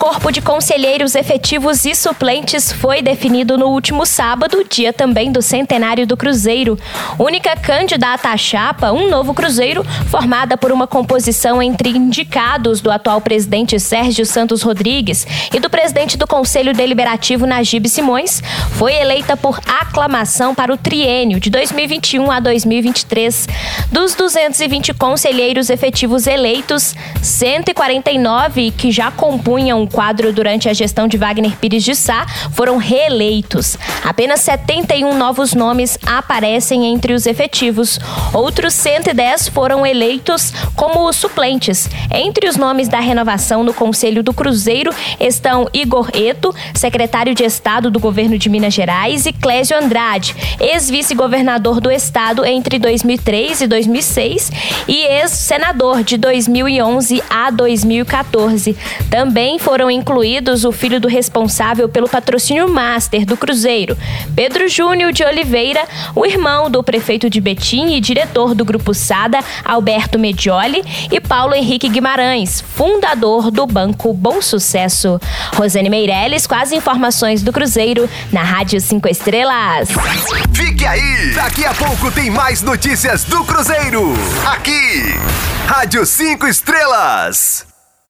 corpo de conselheiros efetivos e suplentes foi definido no último sábado, dia também do centenário do Cruzeiro. Única candidata à chapa, um novo Cruzeiro, formada por uma composição entre indicados do atual presidente Sérgio Santos Rodrigues e do presidente do Conselho Deliberativo Najib Simões, foi eleita por aclamação para o triênio de 2021 a 2023. Dos 220 conselheiros efetivos eleitos, 149 que já compunham quadro durante a gestão de Wagner Pires de Sá foram reeleitos. Apenas 71 novos nomes aparecem entre os efetivos. Outros 110 foram eleitos como suplentes. Entre os nomes da renovação no Conselho do Cruzeiro estão Igor Eto, secretário de Estado do governo de Minas Gerais, e Clésio Andrade, ex-vice-governador do estado entre 2003 e 2006 e ex-senador de 2011 a 2014. Também foram incluídos o filho do responsável pelo patrocínio master do Cruzeiro, Pedro Júnior de Oliveira, o irmão do prefeito de Betim e diretor do Grupo Sada, Alberto Medioli, e Paulo Henrique Guimarães, fundador do Banco Bom Sucesso. Rosane Meirelles com as informações do Cruzeiro na Rádio 5 Estrelas. Fique aí! Daqui a pouco tem mais notícias do Cruzeiro. Aqui, Rádio 5 Estrelas.